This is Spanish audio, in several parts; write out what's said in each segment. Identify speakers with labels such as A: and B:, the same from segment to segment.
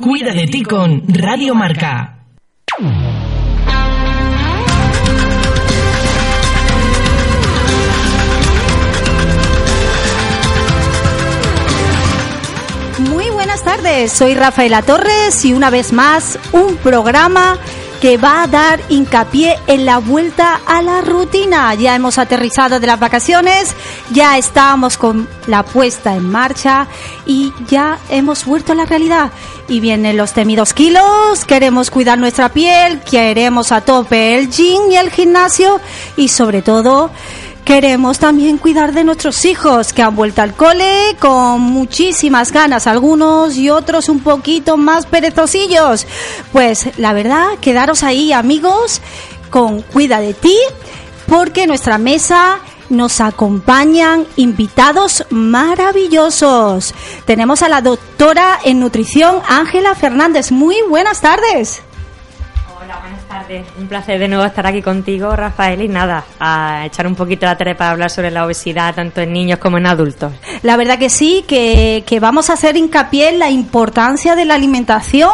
A: Cuida de ti con Radio Marca.
B: Muy buenas tardes, soy Rafaela Torres y una vez más un programa que va a dar hincapié en la vuelta a la rutina. Ya hemos aterrizado de las vacaciones, ya estamos con la puesta en marcha y ya hemos vuelto a la realidad. Y vienen los temidos kilos, queremos cuidar nuestra piel, queremos a tope el gym y el gimnasio y sobre todo Queremos también cuidar de nuestros hijos que han vuelto al cole con muchísimas ganas, algunos y otros un poquito más perezosillos. Pues la verdad, quedaros ahí amigos con Cuida de ti, porque nuestra mesa nos acompañan invitados maravillosos. Tenemos a la doctora en nutrición Ángela Fernández. Muy buenas tardes.
C: Un placer de nuevo estar aquí contigo, Rafael, y nada, a echar un poquito la tarea para hablar sobre la obesidad, tanto en niños como en adultos.
B: La verdad que sí, que, que vamos a hacer hincapié en la importancia de la alimentación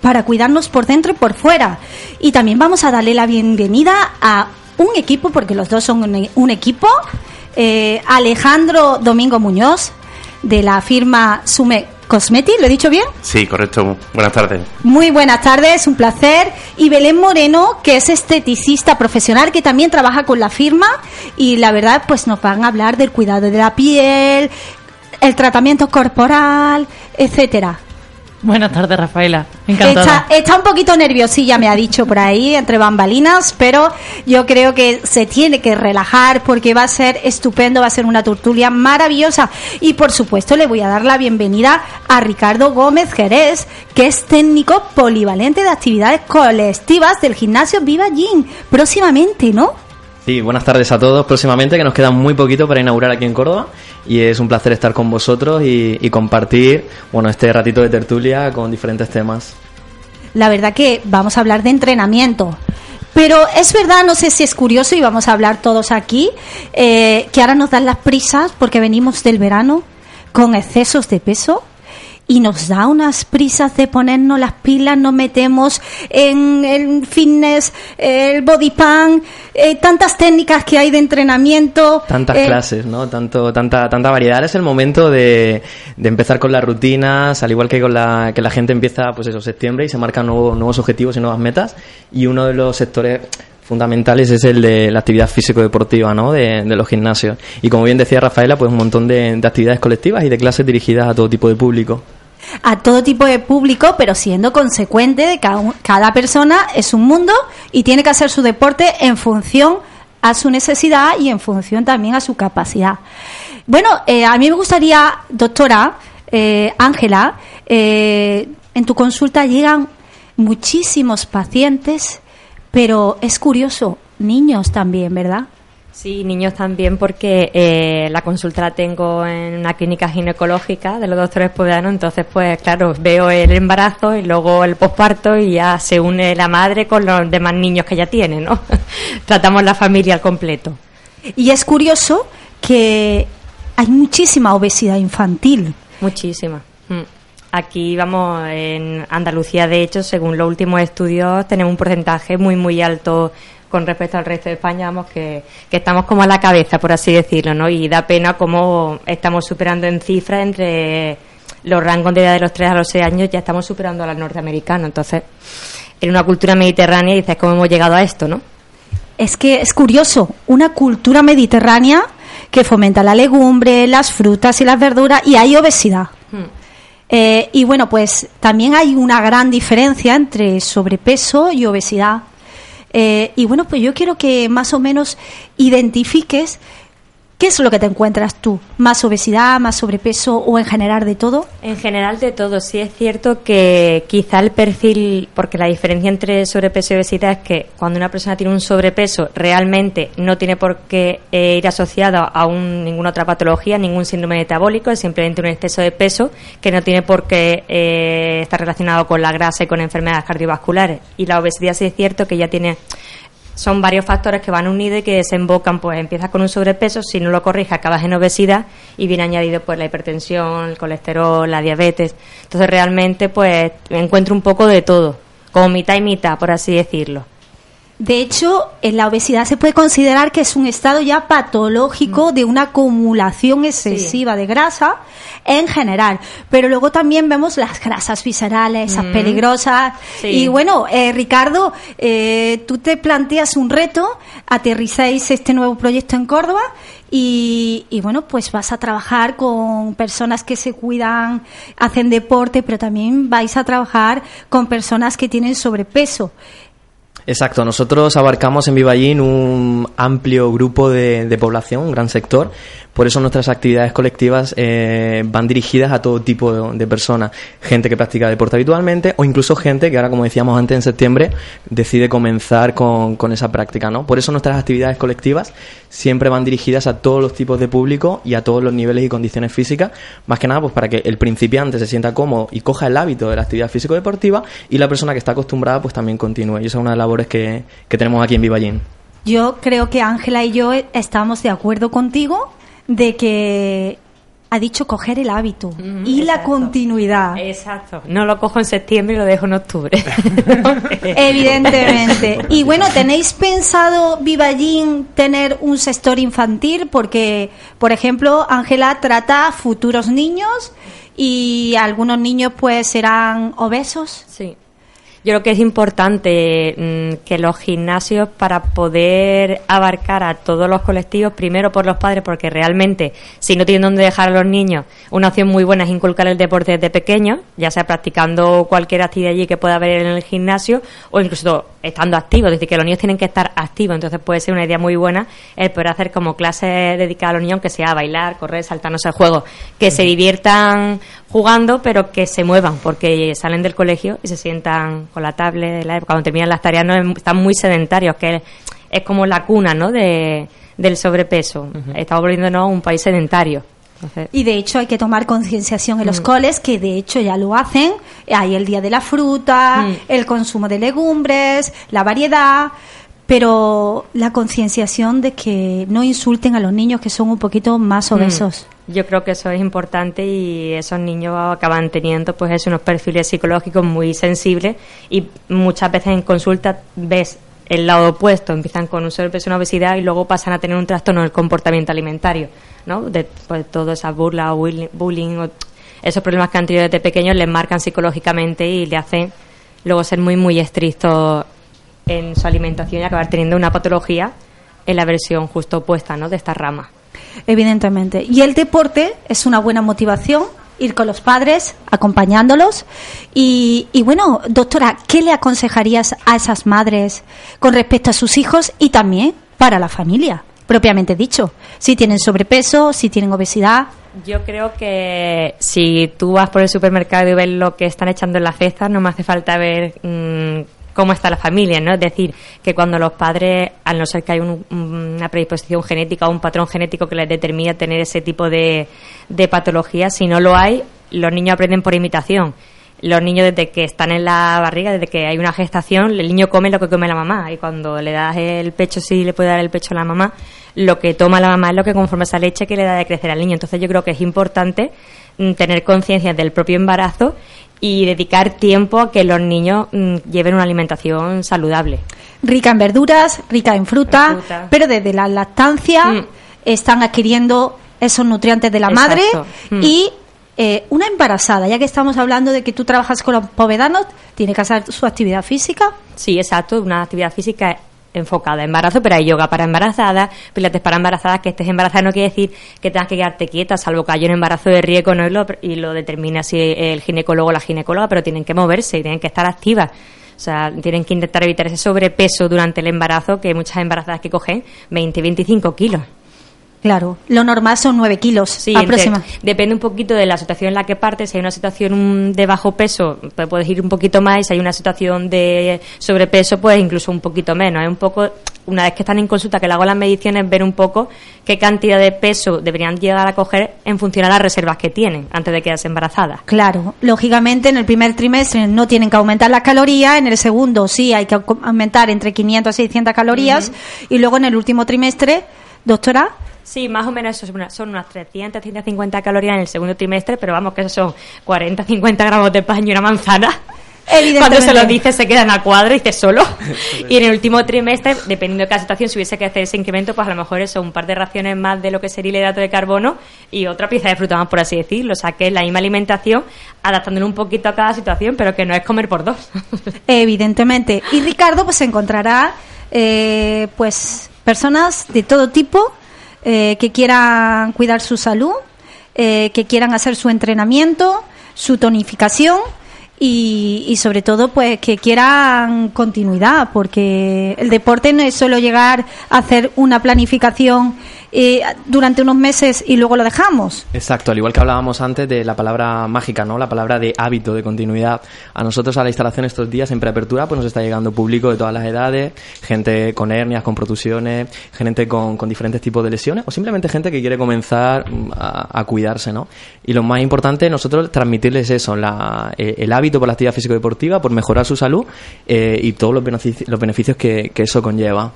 B: para cuidarnos por dentro y por fuera. Y también vamos a darle la bienvenida a un equipo, porque los dos son un, un equipo, eh, Alejandro Domingo Muñoz, de la firma Sume Cosmeti, ¿lo he dicho bien?
D: Sí, correcto. Buenas tardes.
B: Muy buenas tardes, un placer. Y Belén Moreno, que es esteticista profesional, que también trabaja con la firma y la verdad, pues nos van a hablar del cuidado de la piel, el tratamiento corporal, etcétera.
E: Buenas tardes, Rafaela. Encantada.
B: Está, está, un poquito nerviosilla, me ha dicho por ahí, entre bambalinas, pero yo creo que se tiene que relajar porque va a ser estupendo, va a ser una tertulia maravillosa. Y por supuesto le voy a dar la bienvenida a Ricardo Gómez Jerez, que es técnico polivalente de actividades colectivas del gimnasio Viva Gym. Próximamente, ¿no?
F: Sí, buenas tardes a todos. Próximamente, que nos queda muy poquito para inaugurar aquí en Córdoba. Y es un placer estar con vosotros y, compartir bueno, este ratito de tertulia con diferentes temas.
B: La verdad que vamos a hablar de entrenamiento. Pero es verdad, no sé si es curioso y vamos a hablar todos aquí, eh, que ahora nos dan las prisas porque venimos del verano con excesos de peso y nos da unas prisas de ponernos las pilas, nos metemos en el fitness, el body pump, eh, tantas técnicas que hay de entrenamiento.
F: Tantas
B: eh,
F: clases, ¿no? Tanto, tanta, tanta variedad. Es el momento de, de empezar con las rutinas, al igual que con la, que la gente empieza, pues eso, septiembre y se marcan nuevos, nuevos objetivos y nuevas metas. Y uno de los sectores fundamentales es el de la actividad físico-deportiva ¿no? de, de, los gimnasios. Y como bien decía Rafaela, pues un montón de, de actividades colectivas y de clases dirigidas a todo tipo de público
B: a todo tipo de público, pero siendo consecuente de cada, cada persona es un mundo y tiene que hacer su deporte en función a su necesidad y en función también a su capacidad. Bueno, eh, a mí me gustaría, doctora Ángela, eh, eh, en tu consulta llegan muchísimos pacientes, pero es curioso, niños también, ¿verdad?
C: Sí, niños también, porque eh, la consulta la tengo en una clínica ginecológica de los doctores poblanos, entonces, pues claro, veo el embarazo y luego el posparto y ya se une la madre con los demás niños que ya tiene, ¿no? Tratamos la familia al completo.
B: Y es curioso que hay muchísima obesidad infantil.
C: Muchísima. Mm. Aquí vamos, en Andalucía, de hecho, según los últimos estudios, tenemos un porcentaje muy, muy alto con respecto al resto de España, vamos, que, que, estamos como a la cabeza, por así decirlo, ¿no? Y da pena cómo estamos superando en cifras entre los rangos de edad de los 3 a los 6 años, ya estamos superando a los norteamericanos. Entonces, en una cultura mediterránea dices, ¿cómo hemos llegado a esto, no?
B: Es que es curioso, una cultura mediterránea que fomenta la legumbre, las frutas y las verduras, y hay obesidad. Hmm. Eh, y bueno, pues también hay una gran diferencia entre sobrepeso y obesidad. Eh, y bueno, pues yo quiero que más o menos identifiques ¿Qué es lo que te encuentras tú? ¿Más obesidad, más sobrepeso o en general de todo?
C: En general de todo. Sí es cierto que quizá el perfil, porque la diferencia entre sobrepeso y obesidad es que cuando una persona tiene un sobrepeso realmente no tiene por qué eh, ir asociado a ninguna otra patología, ningún síndrome metabólico, es simplemente un exceso de peso que no tiene por qué eh, estar relacionado con la grasa y con enfermedades cardiovasculares. Y la obesidad sí es cierto que ya tiene son varios factores que van unidos y que desembocan, pues empiezas con un sobrepeso, si no lo corriges acabas en obesidad y viene añadido pues la hipertensión, el colesterol, la diabetes. Entonces realmente pues encuentro un poco de todo, como mitad y mitad, por así decirlo.
B: De hecho, en la obesidad se puede considerar que es un estado ya patológico mm. de una acumulación excesiva de grasa en general. Pero luego también vemos las grasas viscerales, esas mm. peligrosas. Y bueno, eh, Ricardo, eh, tú te planteas un reto, aterrizáis este nuevo proyecto en Córdoba y, y, bueno, pues vas a trabajar con personas que se cuidan, hacen deporte, pero también vais a trabajar con personas que tienen sobrepeso.
F: Exacto, nosotros abarcamos en Vivallín un amplio grupo de, de población, un gran sector, por eso nuestras actividades colectivas eh, van dirigidas a todo tipo de, personas, gente que practica deporte habitualmente o incluso gente que ahora, como decíamos antes en septiembre, decide comenzar con, con esa práctica, ¿no? Por eso nuestras actividades colectivas siempre van dirigidas a todos los tipos de público y a todos los niveles y condiciones físicas, más que nada pues para que el principiante se sienta cómodo y coja el hábito de la actividad físico-deportiva y la persona que está acostumbrada pues también continúe. Y esa es una de las labores que, que tenemos aquí en Vivallín.
B: Yo creo que Ángela y yo estamos de acuerdo contigo de que ha dicho coger el hábito y la continuidad.
C: Exacto. No lo cojo en septiembre y lo dejo en octubre.
B: Evidentemente. Y bueno, ¿tenéis pensado, Vivallín, tener un sector infantil? Porque, por ejemplo, Ángela trata futuros niños y algunos niños pues serán obesos.
C: Sí. Yo creo que es importante mm, que los gimnasios, para poder abarcar a todos los colectivos, primero por los padres, porque realmente, si no tienen dónde dejar a los niños, una opción muy buena es inculcar el deporte desde pequeño, ya sea practicando cualquier actividad allí que pueda haber en el gimnasio o incluso estando activos, es decir, que los niños tienen que estar activos, entonces puede ser una idea muy buena el poder hacer como clases dedicadas a los niños, aunque sea bailar, correr, saltarnos el juego, que se diviertan jugando, pero que se muevan, porque salen del colegio y se sientan con la tablet, cuando terminan las tareas no están muy sedentarios, que es, como la cuna ¿no? de, del sobrepeso. Estamos volviéndonos a un país sedentario.
B: Y de hecho hay que tomar concienciación en los mm. coles, que de hecho ya lo hacen. Hay el día de la fruta, mm. el consumo de legumbres, la variedad pero la concienciación de que no insulten a los niños que son un poquito más mm.
C: Yo creo que eso es importante y esos niños acaban teniendo pues unos perfiles psicológicos muy sensibles y muchas veces en consulta ves el lado opuesto, empiezan con un sobrepeso una obesidad y luego pasan a tener un trastorno del comportamiento alimentario, ¿no? De pues, todas esas burlas, bullying, o esos problemas que han tenido desde pequeños les marcan psicológicamente y le hacen luego ser muy muy estrictos en su alimentación y acabar teniendo una patología en la versión justo opuesta ¿no? de esta rama.
B: Evidentemente. Y el deporte es una buena motivación, ir con los padres, acompañándolos. Y, y, bueno, doctora, ¿qué le aconsejarías a esas madres con respecto a sus hijos y también para la familia, propiamente dicho? Si tienen sobrepeso, si tienen obesidad.
C: Yo creo que si tú vas por el supermercado y ves lo que están echando en la cesta, no me hace falta ver mm, cómo está la familia, ¿no? Es decir, que cuando los padres, al no ser que hay una predisposición genética o un patrón genético que les determina tener ese tipo de, de patología, si no lo hay, los niños aprenden por imitación. Los niños desde que están en la barriga, desde que hay una gestación, el niño come lo que come la mamá y cuando le das el pecho, si le puede dar el pecho a la mamá, lo que toma la mamá es lo que conforma esa leche que le da de crecer al niño. Entonces yo creo que es importante mm, tener conciencia del propio embarazo y dedicar tiempo a que los niños mm, lleven una alimentación saludable.
B: Rica en verduras, rica en fruta, pero desde la lactancia mm. están adquiriendo esos nutrientes de la madre mm. y eh, una embarazada, ya que estamos hablando de que tú trabajas con los povedanos, tiene que hacer su actividad física.
C: Sí, exacto, una actividad física enfocada a embarazo, pero hay yoga para embarazadas, pilates para embarazadas, que estés embarazada no quiere decir que tengas que quedarte quieta, salvo que haya un embarazo de riesgo ¿no? y, lo, y lo determina si el ginecólogo o la ginecóloga, pero tienen que moverse y tienen que estar activas. O sea, tienen que intentar evitar ese sobrepeso durante el embarazo, que muchas embarazadas que cogen 20, 25 kilos.
B: Claro, lo normal son 9 kilos
C: sí, depende un poquito de la situación en la que partes. Si hay una situación de bajo peso, pues puedes ir un poquito más. Y si hay una situación de sobrepeso, pues incluso un poquito menos. Es un poco, una vez que están en consulta, que le hago las mediciones, ver un poco qué cantidad de peso deberían llegar a coger en función a las reservas que tienen antes de quedarse embarazadas.
B: Claro, lógicamente en el primer trimestre no tienen que aumentar las calorías, en el segundo sí hay que aumentar entre 500 y 600 calorías y luego en el último trimestre, doctora,
C: Sí, más o menos eso son unas 300, 150 calorías en el segundo trimestre, pero vamos que eso son 40, 50 gramos de pan y una manzana. Cuando se lo dice se quedan a cuadro y dice solo. y en el último trimestre, dependiendo de cada situación, si hubiese que hacer ese incremento, pues a lo mejor eso, un par de raciones más de lo que sería el hidrato de carbono y otra pieza de fruta más, por así decirlo. O sea, que es la misma alimentación, adaptándolo un poquito a cada situación, pero que no es comer por dos.
B: Evidentemente. Y Ricardo, pues encontrará, eh, pues, personas de todo tipo eh, que quieran cuidar su salud, eh, que quieran hacer su entrenamiento, su tonificación y, y, sobre todo pues que quieran continuidad porque el deporte no es solo llegar a hacer una planificación eh, durante unos meses y luego lo dejamos.
F: Exacto, al igual que hablábamos antes de la palabra mágica, ¿no? La palabra de hábito, de continuidad. A nosotros a la instalación estos días en preapertura pues nos está llegando público de todas las edades, gente con hernias, con protusiones, gente con, diferentes tipos de lesiones o simplemente gente que quiere comenzar mm, a, cuidarse, ¿no? Y lo más importante nosotros transmitirles eso, la, eh, el hábito por la actividad físico-deportiva, por mejorar su salud eh, y todos los beneficios, los beneficios que, que eso conlleva.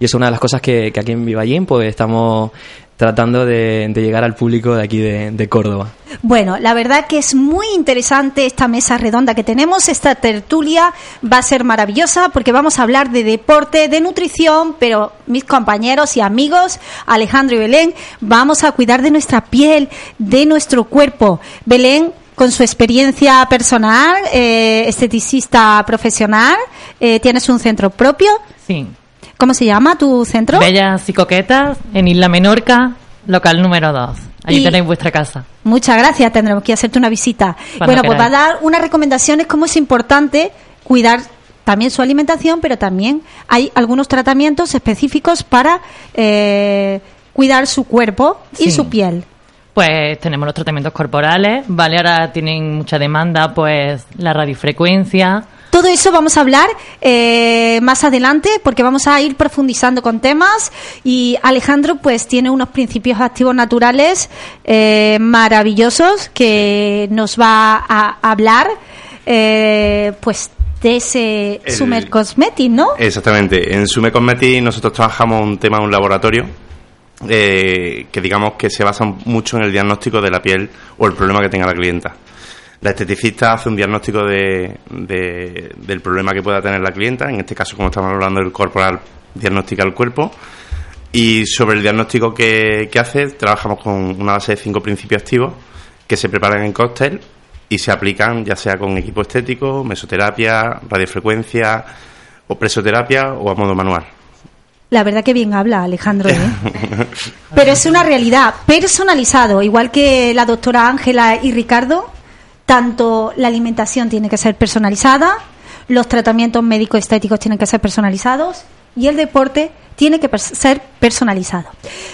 F: Y es una de las cosas que, aquí en Vivallín pues estamos tratando de, llegar al público de aquí de, Córdoba.
B: Bueno, la verdad que es muy interesante esta mesa redonda que tenemos. Esta tertulia va a ser maravillosa porque vamos a hablar de deporte, de nutrición, pero mis compañeros y amigos, Alejandro y Belén, vamos a cuidar de nuestra piel, de nuestro cuerpo. Belén, con su experiencia personal, eh, esteticista profesional, eh, tienes un centro propio.
E: Sí.
B: ¿Cómo se llama tu centro?
E: Bellas y Coquetas, en Isla Menorca, local número 2. Ahí tenéis vuestra casa.
B: Muchas gracias, tendremos que hacerte una visita. bueno, pues va a dar unas recomendaciones cómo es importante cuidar también su alimentación, pero también hay algunos tratamientos específicos para eh, cuidar su cuerpo y su piel.
E: Pues tenemos los tratamientos corporales, ¿vale? Ahora tienen mucha demanda, pues la radiofrecuencia,
B: todo eso vamos a hablar eh, más adelante porque vamos a ir profundizando con temas y Alejandro pues tiene unos principios activos naturales eh, maravillosos que nos va a hablar eh, pues de ese Sumer Cosmetic, ¿no?
D: Exactamente. En Sumer Cosmetic nosotros trabajamos un tema en un laboratorio que digamos que se basa mucho en el diagnóstico de la piel o el problema que tenga la clienta. La esteticista hace un diagnóstico de, del problema que pueda tener la clienta, en este caso, como estamos hablando del corporal, diagnostica el cuerpo. Y sobre el diagnóstico que, hace, trabajamos con una base de cinco principios activos que se preparan en cóctel y se aplican ya sea con equipo estético, mesoterapia, radiofrecuencia o presoterapia o a modo manual.
B: La verdad que bien habla Alejandro, ¿eh? Pero es una realidad, personalizado, igual que la doctora Ángela y Ricardo, tanto la alimentación tiene que ser personalizada, los tratamientos médico-estéticos tienen que ser personalizados y el deporte tiene que ser personalizado.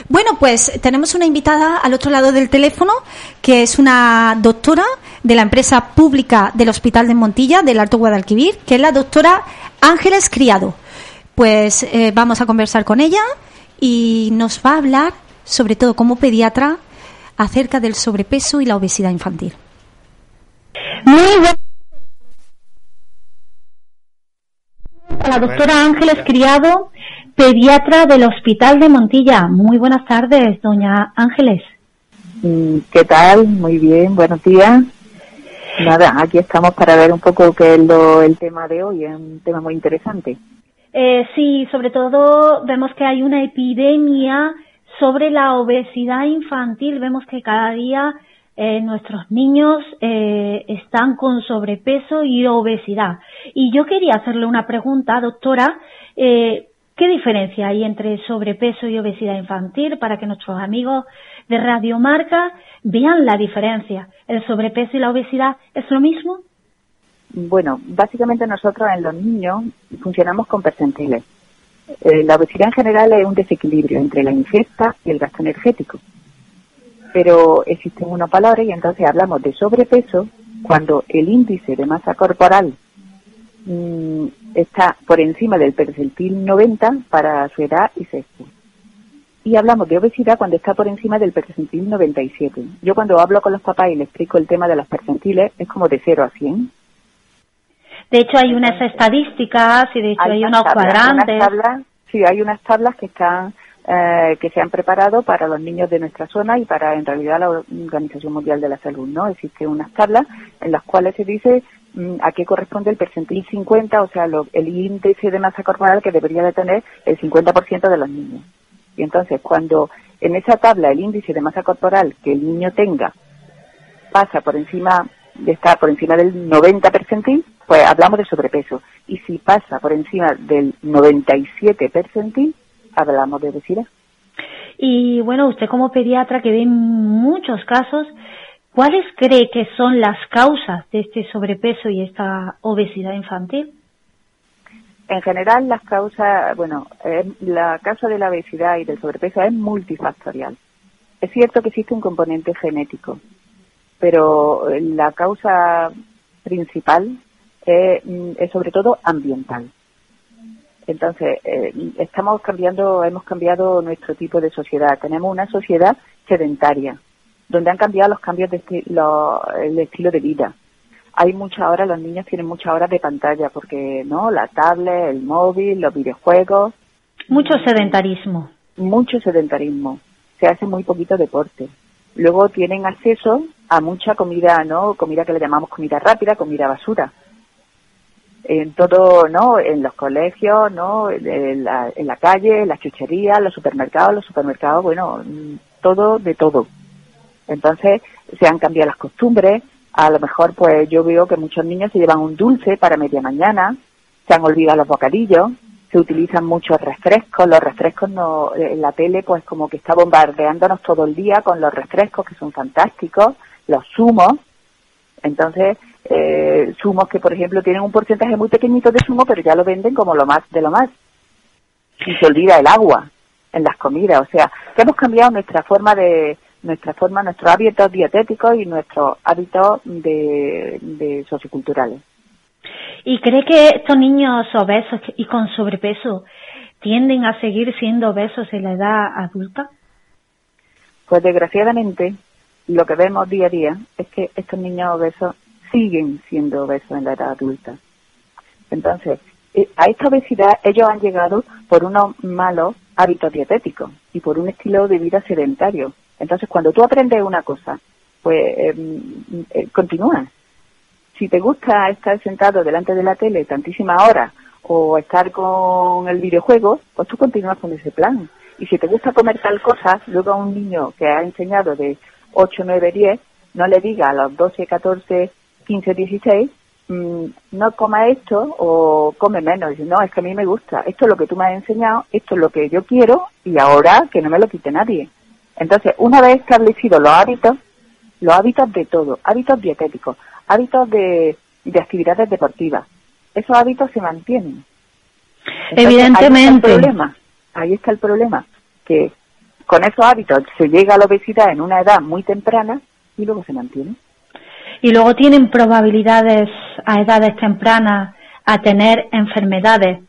B: Bueno, pues tenemos una invitada al otro lado del teléfono, que es una doctora de la empresa pública del Hospital de Montilla, del Alto Guadalquivir, que es la doctora Ángeles Criado. Pues eh, vamos a conversar con ella y nos va a hablar, sobre todo como pediatra, acerca del sobrepeso y la obesidad infantil. Muy buenas la doctora Ángeles Criado, pediatra del Hospital de Montilla. Muy buenas tardes, doña Ángeles.
G: Mm, ¿Qué tal? Muy bien, buenos días. Nada, aquí estamos para ver un poco qué es lo, el tema de hoy, es un tema muy interesante.
B: Eh, sí, sobre todo vemos que hay una epidemia sobre la obesidad infantil. Vemos que cada día eh, nuestros niños eh, están con sobrepeso y obesidad. Y yo quería hacerle una pregunta, doctora, eh, ¿qué diferencia hay entre sobrepeso y obesidad infantil para que nuestros amigos de Radiomarca vean la diferencia? ¿El sobrepeso y la obesidad es lo mismo?
G: Bueno, básicamente nosotros en los niños funcionamos con percentiles. Eh, la obesidad en general es un desequilibrio entre la ingesta y el gasto energético. Pero existen unos valores y entonces hablamos de sobrepeso cuando el índice de masa corporal mm, está por encima del percentil 90 para su edad y sexo. Y hablamos de obesidad cuando está por encima del percentil 97. Yo cuando hablo con los papás y les explico el tema de los percentiles, es como de 0 a 100.
B: De hecho, hay unas estadísticas y de hecho hay, unos cuadrantes.
G: sí, hay unas tablas que están eh, que se han preparado para los niños de nuestra zona y para en realidad la Organización Mundial de la Salud, ¿no? Existen unas tablas en las cuales se dice mm, a qué corresponde el percentil 50, o sea, el índice de masa corporal que debería de tener el 50% de los niños. Y entonces, cuando en esa tabla el índice de masa corporal que el niño tenga pasa por encima, estar por encima del 90 percentil, pues hablamos de sobrepeso. Y si pasa por encima del 97 percentil, hablamos de obesidad.
B: Y bueno, usted como pediatra que ve muchos casos, ¿cuáles cree que son las causas de este sobrepeso y esta obesidad infantil?
G: En general, las causas, bueno, la causa de la obesidad y del sobrepeso es multifactorial. Es cierto que existe un componente genético, pero la causa principal es, sobre todo ambiental. Entonces, eh, estamos cambiando, hemos cambiado nuestro tipo de sociedad. Tenemos una sociedad sedentaria, donde han cambiado los cambios de el estilo de vida hay muchas horas, los niños tienen muchas horas de pantalla, porque, ¿no? La tablet, el móvil, los videojuegos.
B: Mucho sedentarismo.
G: Mucho sedentarismo. Se hace muy poquito deporte. Luego tienen acceso a mucha comida, ¿no? Comida que le llamamos comida rápida, comida basura. En todo, ¿no? En los colegios, ¿no? En la, en la calle, en las chucherías, los supermercados, los supermercados, bueno, todo de todo. Entonces, se han cambiado las costumbres, a lo mejor pues yo veo que muchos niños se llevan un dulce para media mañana, se han olvidado los bocadillos, se utilizan muchos refrescos, los refrescos no, en la tele pues como que está bombardeándonos todo el día con los refrescos que son fantásticos, los zumos, entonces eh, zumos que por ejemplo tienen un porcentaje muy pequeñito de zumo pero ya lo venden como lo más de lo más y se olvida el agua en las comidas, o sea que hemos cambiado nuestra forma de, nuestra forma, nuestros hábitos dietéticos y nuestros hábitos de, socioculturales.
B: ¿Y cree que estos niños obesos y con sobrepeso tienden a seguir siendo obesos en la edad adulta?
G: Pues desgraciadamente lo que vemos día a día es que estos niños obesos siguen siendo obesos en la edad adulta. Entonces, eh, a esta obesidad ellos han llegado por unos malos hábitos dietéticos y por un estilo de vida sedentario. Entonces, cuando tú aprendes una cosa, pues em, eh, continúa. Si te gusta estar sentado delante de la tele tantísimas horas o estar con el videojuego, pues tú continúas con ese plan. Y si te gusta comer tal cosa, luego a un niño que ha enseñado de 8, 9, 10, no le diga a los 12, 14, 15, 16, no coma esto o come menos. no, es que a mí me gusta. Esto es lo que tú me has enseñado, esto es lo que yo quiero y ahora que no me lo quite nadie. Entonces, una vez establecidos los hábitos, los hábitos de todo, hábitos dietéticos, hábitos de, actividades deportivas, esos hábitos se mantienen.
B: Evidentemente.
G: Ahí está, el problema, ahí está el problema, que con esos hábitos se llega a la obesidad en una edad muy temprana y luego se mantiene.
B: Y luego tienen probabilidades a edades tempranas a tener enfermedades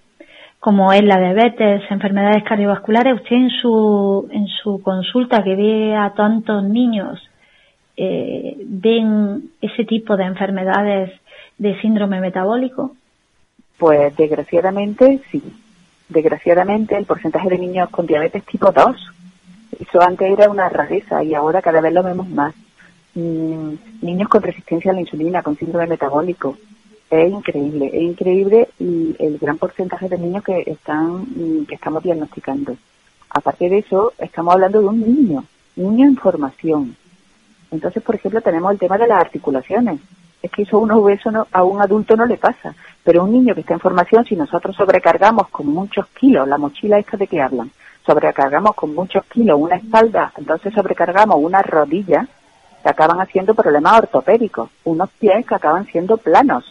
B: como es la diabetes, enfermedades cardiovasculares, usted en su, en su consulta que ve a tantos niños, eh, ¿ven ese tipo de enfermedades de síndrome metabólico?
G: Pues desgraciadamente sí. Desgraciadamente el porcentaje de niños con diabetes tipo 2, eso antes era una rareza y ahora cada vez lo vemos más. Mm, niños con resistencia a la insulina, con síndrome metabólico, es increíble, es increíble el gran porcentaje de niños que están que estamos diagnosticando. Aparte de eso, estamos hablando de un niño, niño en formación. Entonces, por ejemplo, tenemos el tema de las articulaciones. Es que eso a un obeso a un adulto no le pasa, pero un niño que está en formación, si nosotros sobrecargamos con muchos kilos, la mochila esta de que hablan, sobrecargamos con muchos kilos una espalda, entonces sobrecargamos una rodilla, que acaban haciendo problemas ortopédicos, unos pies que acaban siendo planos,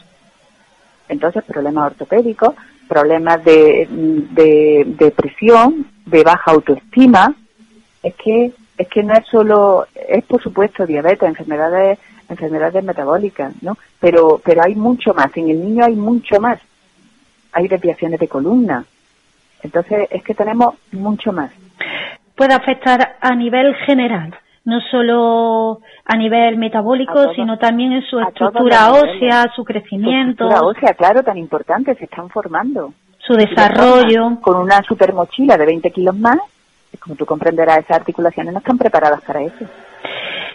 G: entonces, problemas ortopédicos, problemas de, de depresión, de baja autoestima. Es que es que no es solo, es por supuesto diabetes, enfermedades enfermedades metabólicas, ¿no? Pero pero hay mucho más. En el niño hay mucho más. Hay desviaciones de columna. Entonces es que tenemos mucho más.
H: Puede afectar a nivel general no solo a nivel metabólico, sino también en su estructura ósea, su crecimiento.
G: Su estructura ósea, claro, tan importante, se están formando.
H: Su desarrollo.
G: Con una super mochila de 20 kilos más, como tú comprenderás, esas articulaciones no están preparadas para eso.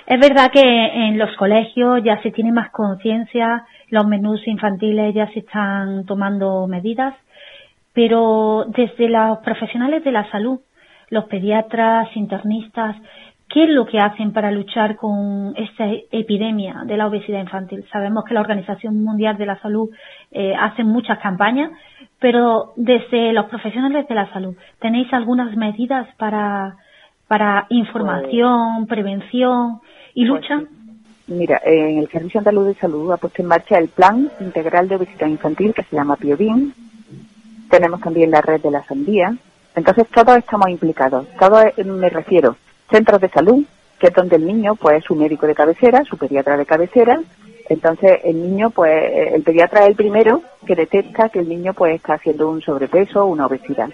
H: Es verdad que en los colegios ya se tiene más conciencia, los menús infantiles ya se están tomando medidas, pero desde los profesionales de la salud, los pediatras, internistas, ¿Qué es lo que hacen para luchar con esta epidemia de la obesidad infantil? Sabemos que la Organización Mundial de la Salud eh, hace muchas campañas, pero desde los profesionales de la salud, ¿tenéis algunas medidas para, para información, pues, prevención y pues lucha?
G: Mira, en el Servicio Andaluz de Salud ha puesto en marcha el Plan Integral de Obesidad Infantil que se llama PIOBIN. Tenemos también la red de la sandía. Entonces todos estamos implicados. Todos me refiero centros de salud, que es donde el niño pues es su médico de cabecera, su pediatra de cabecera. Entonces el niño pues el pediatra es el primero que detecta que el niño pues está haciendo un sobrepeso o una obesidad.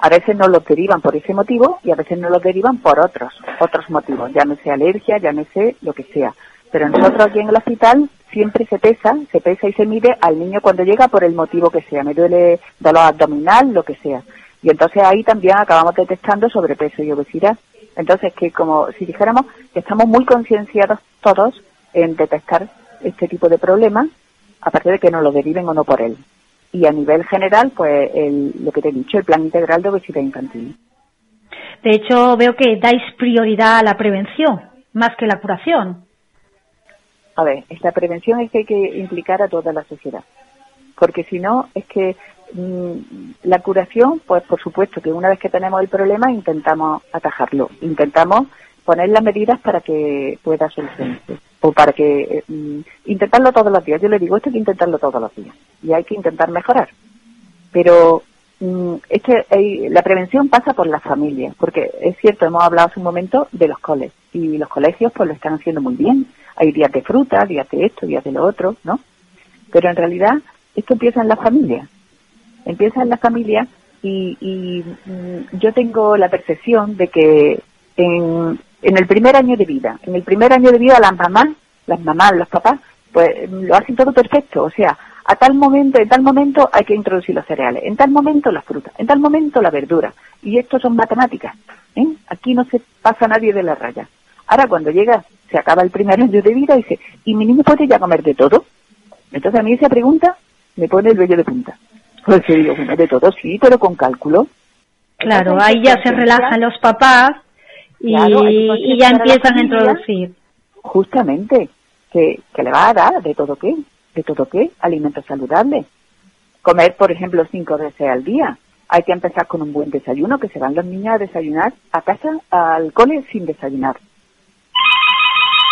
G: A veces no lo derivan por ese motivo y a veces no lo derivan por otros, otros motivos, sea alergia, sé lo que sea. Pero nosotros aquí en el hospital siempre se pesa, se pesa y se mide al niño cuando llega por el motivo que sea, me duele dolor abdominal, lo que sea. Y entonces ahí también acabamos detectando sobrepeso y obesidad. Entonces, que como si dijéramos que estamos muy concienciados todos en detectar este tipo de problemas, aparte de que nos lo deriven o no por él. Y a nivel general, pues lo que te he dicho, el plan integral de obesidad infantil.
H: De hecho, veo que dais prioridad a la prevención más que la curación.
G: A ver, esta prevención es que hay que implicar a toda la sociedad. Porque si no, es que la curación, pues por supuesto que una vez que tenemos el problema intentamos atajarlo, intentamos poner las medidas para que pueda solucionarse o para que mm, intentarlo todos los días. Yo le digo, esto hay que intentarlo todos los días y hay que intentar mejorar. Pero mm, es que la prevención pasa por las familias, porque es cierto, hemos hablado hace un momento de los coles y los colegios pues lo están haciendo muy bien. Hay días de fruta, días de esto, días de lo otro, ¿no? Pero en realidad esto empieza en la familia empieza en la familia y, mm, yo tengo la percepción de que en, el primer año de vida, en el primer año de vida las mamás, las mamás, los papás, pues lo hacen todo perfecto, o sea, a tal momento, en tal momento hay que introducir los cereales, en tal momento las frutas, en tal momento la verdura, y esto son matemáticas, ¿eh? aquí no se pasa nadie de la raya. Ahora cuando llega, se acaba el primer año de vida y dice, ¿y mi niño puede ya comer de todo? Entonces a mí esa pregunta me pone el vello de punta. Pues digo, bueno, de todo sí, pero con cálculo.
H: Claro, ahí ya se relajan los papás y, ya empiezan a introducir.
G: Justamente, que, que le va a dar de todo qué, de todo qué, alimentos saludables. Comer, por ejemplo, cinco veces al día. Hay que empezar con un buen desayuno, que se van los niños a desayunar a casa, al cole, sin desayunar.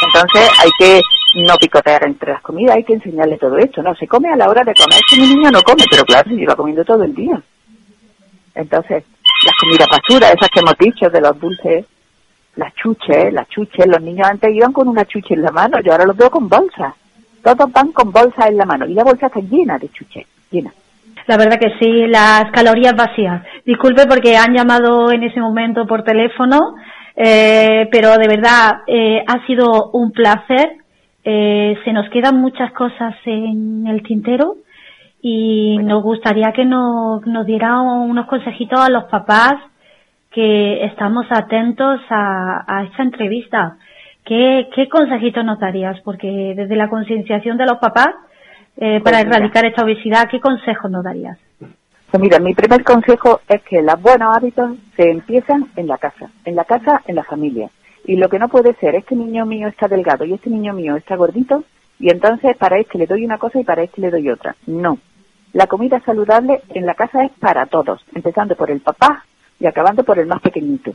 G: Entonces hay que no picotear entre las comidas, hay que enseñarle todo esto, ¿no? Se come a la hora de comer, que mi niño no come, pero claro, se lleva comiendo todo el día. Entonces, las comidas basura, esas que hemos dicho, de los dulces, las chuches, las chuches, los niños antes iban con una chuche en la mano, yo ahora los veo con bolsas. Todos van con bolsas en la mano y la bolsa está llena de chuches, llena.
H: La verdad que sí, las calorías vacías. Disculpe porque han llamado en ese momento por teléfono, eh, pero de verdad eh, ha sido un placer eh, se nos quedan muchas cosas en el tintero y nos gustaría que nos, nos diera unos consejitos a los papás que estamos atentos a, esta entrevista. ¿Qué, ¿Qué consejitos nos darías? Porque desde la concienciación de los papás eh, para pues erradicar esta obesidad, ¿qué consejos nos darías?
G: Pues mira, mi primer consejo es que los buenos hábitos se empiezan en la casa, en la casa, en la familia. Y lo que no puede ser, este niño mío está delgado y este niño mío está gordito, y entonces para este le doy una cosa y para este le doy otra. No. La comida saludable en la casa es para todos, empezando por el papá y acabando por el más pequeñito.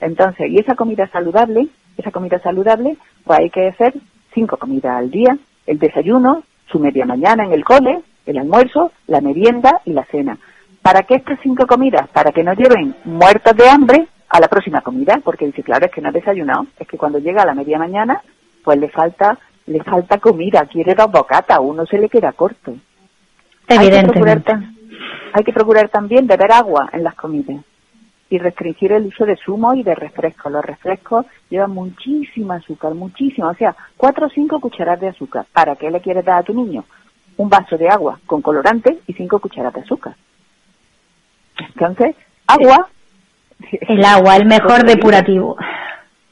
G: Entonces, y esa comida saludable, esa comida saludable, pues hay que hacer cinco comidas al día, el desayuno, su media mañana en el cole, el almuerzo, la merienda y la cena. ¿Para qué estas cinco comidas? Para que no lleven muertos de hambre a la próxima comida, porque dice, claro, es que no ha desayunado, es que cuando llega a la media mañana, pues le falta, le falta comida, quiere dos bocatas, a uno se le queda corto. Hay que, procurar, hay que procurar también beber agua en las comidas y restringir el uso de zumo y de refrescos. Los refrescos llevan muchísimo azúcar, muchísimo, o sea, cuatro o cinco cucharadas de azúcar. ¿Para qué le quieres dar a tu niño? Un vaso de agua con colorante y cinco cucharadas de azúcar. Entonces, agua.
B: El agua, el mejor depurativo.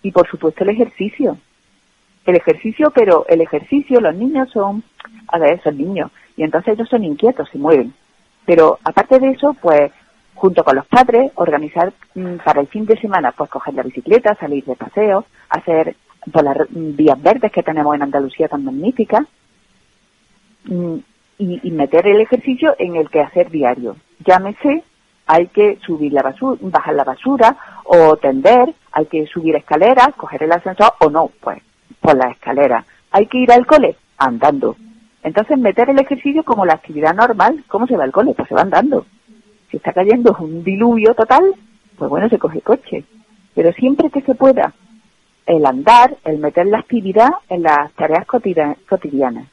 G: Y por supuesto el ejercicio. El ejercicio, pero el ejercicio, los niños son, a ver, son niños, y entonces ellos son inquietos, se mueven. Pero aparte de eso, pues junto con los padres, organizar mm, para el fin de semana, pues coger la bicicleta, salir de paseo, hacer por las mm, vías verdes que tenemos en Andalucía tan magníficas, y, y, meter el ejercicio en el que hacer diario. Llámese, hay que subir la basura, bajar la basura, o tender, hay que subir escaleras, coger el ascensor, o no, pues, por la escalera. Hay que ir al cole, andando. Entonces, meter el ejercicio como la actividad normal, ¿cómo se va al cole? Pues se va andando si está cayendo un diluvio total, pues bueno, se coge coche. Pero siempre que se pueda, el andar, el meter la actividad en las tareas cotidianas.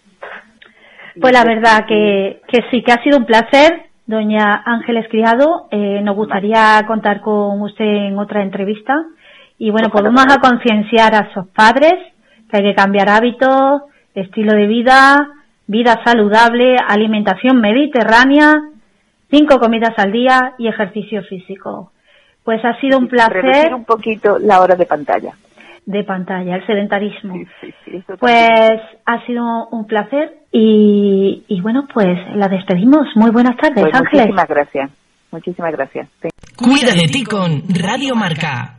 B: Pues la verdad que, que sí, que ha sido un placer, doña Ángeles Criado. Eh, nos gustaría contar con usted en otra entrevista. Y bueno, podemos a concienciar a sus padres que hay que cambiar hábitos, estilo de vida, vida saludable, alimentación mediterránea cinco comidas al día y ejercicio físico. Pues ha sido un placer.
G: Reducir un poquito la hora de pantalla.
B: De pantalla, el sedentarismo. pues ha sido un placer y, y, bueno, pues la despedimos. Muy buenas tardes,
G: pues
B: Ángeles.
G: Muchísimas gracias. Muchísimas gracias.
A: Cuida de ti con Radio Marca.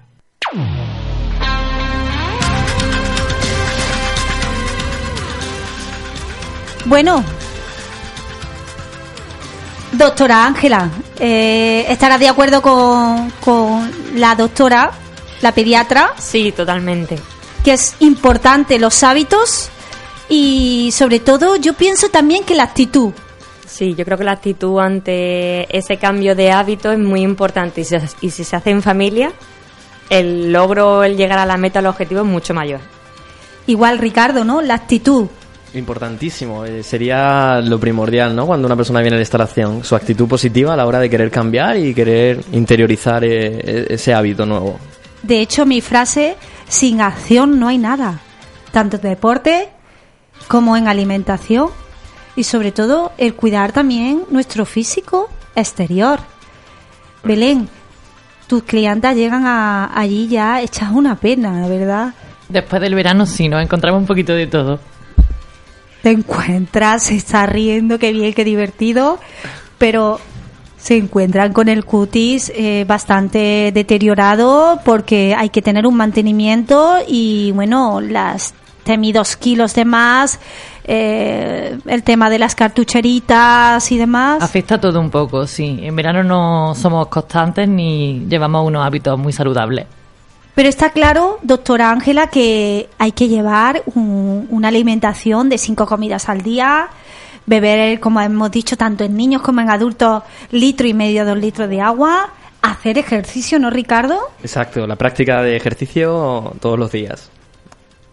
B: Bueno, Doctora Ángela, eh, ¿estarás de acuerdo con, con la doctora, la pediatra?
C: Sí, totalmente.
B: Que es importante los hábitos y sobre todo yo pienso también que la actitud.
C: Sí, yo creo que la actitud ante ese cambio de hábito es muy importante y si, y si se hace en familia, el logro, el llegar a la meta, el objetivo es mucho mayor.
B: Igual, Ricardo, ¿no? La actitud.
F: Importantísimo, eh, sería lo primordial, ¿no? Cuando una persona viene a la instalación, su actitud positiva a la hora de querer cambiar y querer interiorizar eh, e-, ese hábito nuevo.
B: De hecho, mi frase, sin acción no hay nada, tanto en deporte como en alimentación y sobre todo el cuidar también nuestro físico exterior. Belén, tus clientas llegan a, allí ya hechas una pena, ¿verdad?
E: Después del verano sí, nos encontramos un poquito de todo
B: te encuentras, se está riendo, qué bien, qué divertido, pero se encuentran con el cutis eh, bastante deteriorado porque hay que tener un mantenimiento y bueno, las temidos kilos de más, eh, el tema de las cartucheritas y demás.
E: Afecta todo un poco, sí. En verano no somos constantes ni llevamos unos hábitos muy saludables.
B: Pero está claro, doctora Ángela, que hay que llevar una alimentación de cinco comidas al día, beber, como hemos dicho, tanto en niños como en adultos, litro y medio, dos litros de agua, hacer ejercicio, ¿no, Ricardo?
F: Exacto, la práctica de ejercicio todos los días.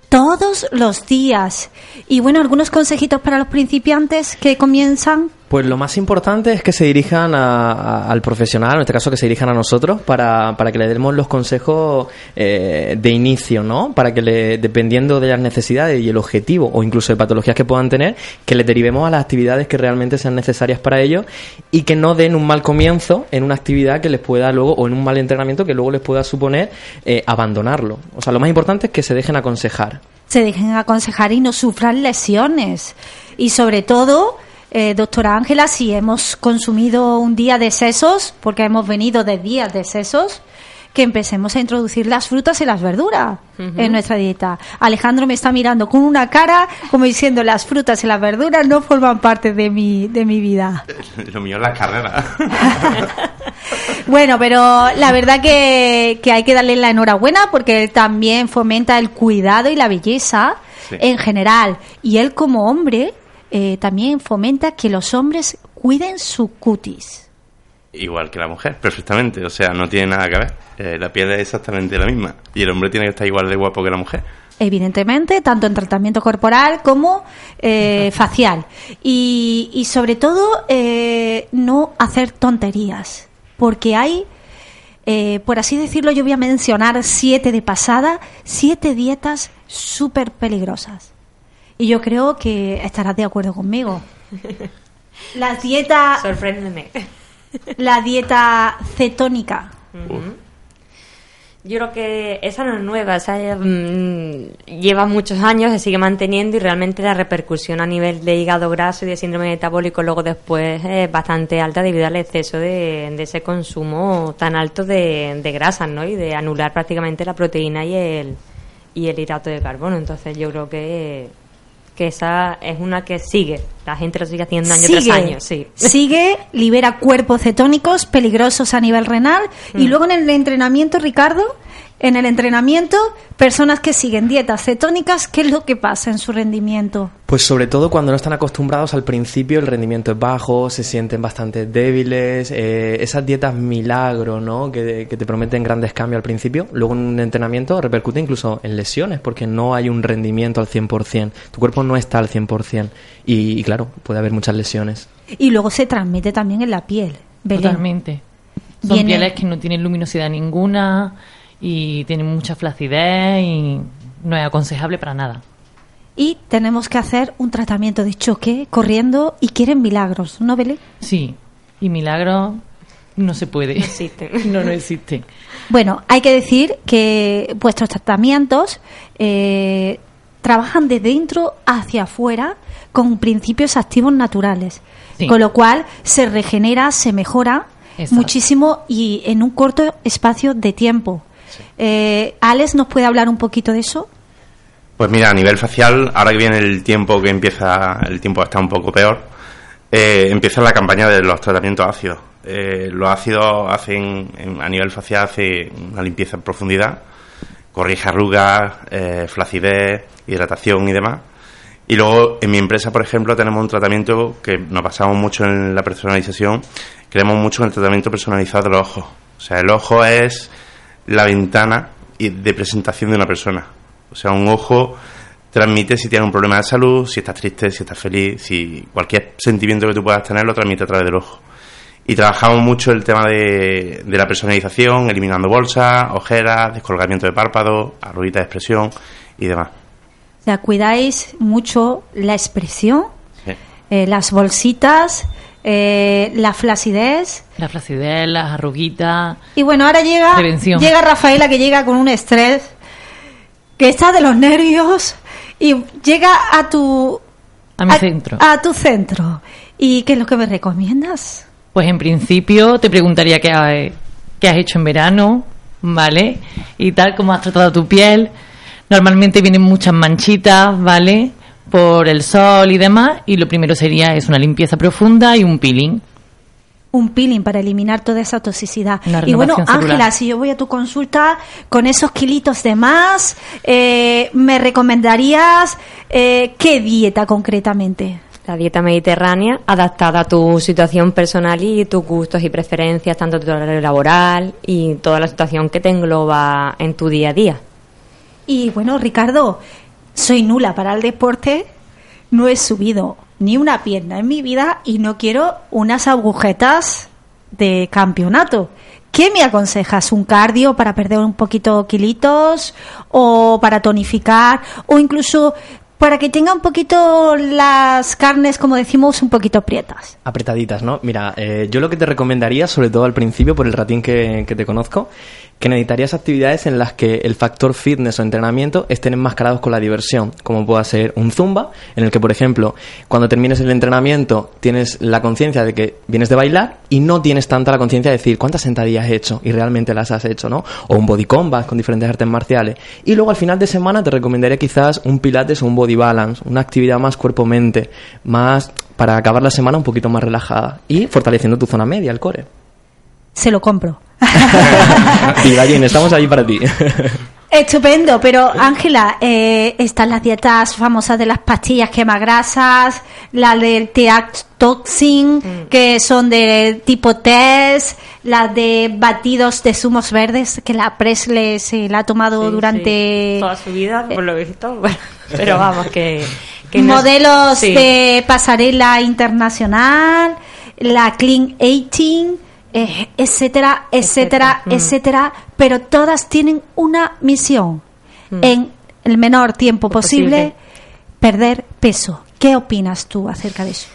B: Todos los días. Y bueno, algunos consejitos para los principiantes que comienzan.
F: Pues lo más importante es que se dirijan al profesional, en este caso que se dirijan a nosotros, para, para que le demos los consejos eh, de inicio, ¿no? Para que le, dependiendo de las necesidades y el objetivo, o incluso de patologías que puedan tener, que le derivemos a las actividades que realmente sean necesarias para ellos y que no den un mal comienzo en una actividad que les pueda luego, o en un mal entrenamiento que luego les pueda suponer eh, abandonarlo. O sea, lo más importante es que se dejen aconsejar.
B: Se dejen aconsejar y no sufran lesiones. Y sobre todo, eh, doctora Ángela, si hemos consumido un día de sesos, porque hemos venido de días de sesos, que empecemos a introducir las frutas y las verduras en nuestra dieta. Alejandro me está mirando con una cara como diciendo las frutas y las verduras no forman parte de mi, de mi vida.
D: Lo mío es la carrera.
B: bueno, pero la verdad que, que hay que darle la enhorabuena porque él también fomenta el cuidado y la belleza en general. Y él como hombre eh, también fomenta que los hombres cuiden su cutis.
D: Igual que la mujer, perfectamente. O sea, no tiene nada que ver. Eh, la piel es exactamente la misma. Y el hombre tiene que estar igual de guapo que la mujer.
B: Evidentemente, tanto en tratamiento corporal como eh, facial. Y, y sobre todo, eh, no hacer tonterías. Porque hay, eh, por así decirlo, yo voy a mencionar siete de pasada, siete dietas súper peligrosas. Y yo creo que estarás de acuerdo conmigo. La dieta,
C: Sorpréndeme.
B: la dieta cetónica.
C: Yo creo que esa no es nueva, esa mm, lleva muchos años, se sigue manteniendo y realmente la repercusión a nivel de hígado graso y de síndrome metabólico luego después es bastante alta debido al exceso de, de ese consumo tan alto de, de grasas, ¿no? Y de anular prácticamente la proteína y el, y el hidrato de carbono. Entonces yo creo que, que esa es una que sigue, la gente lo sigue haciendo año tras año, sí.
B: Sigue, libera cuerpos cetónicos peligrosos a nivel renal y
C: Mm.
B: luego en el entrenamiento, Ricardo, en el entrenamiento, personas que siguen dietas cetónicas, ¿qué es lo que pasa en su rendimiento?
F: Pues sobre todo cuando no están acostumbrados al principio el rendimiento es bajo, se sienten bastante débiles, eh, esas dietas milagro, ¿no? Que, que te prometen grandes cambios al principio, luego en un entrenamiento repercute incluso en lesiones porque no hay un rendimiento al 100%, tu cuerpo no está al 100% y, y claro, puede haber muchas lesiones.
B: Y luego se transmite también en la piel. Belén.
E: Totalmente. Son
B: Viene-
E: pieles que no tienen luminosidad ninguna y tienen mucha flacidez y no es aconsejable para nada.
B: Y tenemos que hacer un tratamiento de choque corriendo y quieren milagros, ¿no, Belén?
E: Sí, y milagros no se puede.
C: No existen.
E: no, no existen.
B: Bueno, hay que decir que vuestros tratamientos eh, trabajan de dentro hacia afuera con principios activos naturales,
E: Sí.
B: con lo cual se regenera, se mejora
E: Exacto.
B: muchísimo y en un corto espacio de tiempo. Eh, Alex, ¿nos puede hablar un poquito de eso?
D: Pues mira, a nivel facial, ahora que viene el tiempo que empieza, el tiempo está un poco peor, eh, empieza la campaña de los tratamientos ácidos. Eh, los ácidos hacen, en- a nivel facial, hace una limpieza en profundidad, corrige arrugas, eh, flacidez, hidratación y demás. Y luego, en mi empresa, por ejemplo, tenemos un tratamiento que nos basamos mucho en la personalización, creemos mucho en el tratamiento personalizado de los ojos. O sea, el ojo es la ventana de presentación de una persona. O sea, un ojo transmite si tienes un problema de salud, si estás triste, si estás feliz, si cualquier sentimiento que tú puedas tener lo transmite a través del ojo. Y trabajamos mucho el tema de, de la personalización, eliminando bolsas, ojeras, descolgamiento de párpados, arruguitas de expresión y demás.
B: O sea, cuidáis mucho la expresión,
D: Sí.
B: eh, las bolsitas, eh, la flacidez.
E: La flacidez, las arruguitas.
B: Y bueno, ahora llega,
E: Prevención.
B: llega Rafaela que llega con un estrés, que está de los nervios y llega a tu
E: A mi centro.
B: A tu centro. ¿Y qué es lo que me recomiendas?
E: Pues en principio te preguntaría qué, ha- qué has hecho en verano, ¿vale? Y tal, cómo has tratado tu piel. Normalmente vienen muchas manchitas, ¿vale? Por el sol y demás. Y lo primero sería es una limpieza profunda y un peeling.
B: Un peeling para eliminar toda esa toxicidad. Y bueno. Ángela, si yo voy a tu consulta con esos kilitos de más, eh, ¿me recomendarías eh, qué dieta concretamente?
C: La dieta mediterránea adaptada a tu situación personal y tus gustos y preferencias, tanto tu horario laboral y toda la situación que te engloba en tu día a día.
B: Y bueno, Ricardo, soy nula para el deporte, no he subido ni una pierna en mi vida y no quiero unas agujetas de campeonato. ¿Qué me aconsejas? ¿Un cardio para perder un poquito kilitos? ¿O para tonificar? ¿O incluso para que tenga un poquito las carnes, como decimos, un poquito prietas?
F: apretaditas, ¿no? Mira, eh, yo lo que te recomendaría, sobre todo al principio, por el ratín que, que te conozco, que necesitarías actividades en las que el factor fitness o entrenamiento estén enmascarados con la diversión, como pueda ser un zumba, en el que, por ejemplo, cuando termines el entrenamiento tienes la conciencia de que vienes de bailar y no tienes tanta la conciencia de decir cuántas sentadillas he hecho y realmente las has hecho, ¿no? O un body combat con diferentes artes marciales. Y luego al final de semana te recomendaría quizás un pilates o un body balance, una actividad más cuerpo-mente, más para acabar la semana un poquito más relajada y fortaleciendo tu zona media, el core.
B: Se lo compro.
F: y Gallín, estamos ahí para ti.
B: Estupendo, pero Ángela, eh, están las dietas famosas de las pastillas quemagrasas, la del Teactoxin,
C: Mm.
B: que son de tipo test, las de batidos de zumos verdes, que la Presley se la ha tomado
C: Sí,
B: durante
C: sí. toda su vida, por lo visto. Bueno, pero vamos, que. que no es-
B: modelos
C: sí.
B: de pasarela internacional, la Clean 18, eh, etcétera, etcétera,
C: Etcétera. Mm.
B: etcétera, pero todas tienen una misión
C: Mm.
B: en el menor tiempo posible,
C: Posible.
B: perder peso. ¿Qué opinas tú acerca de eso?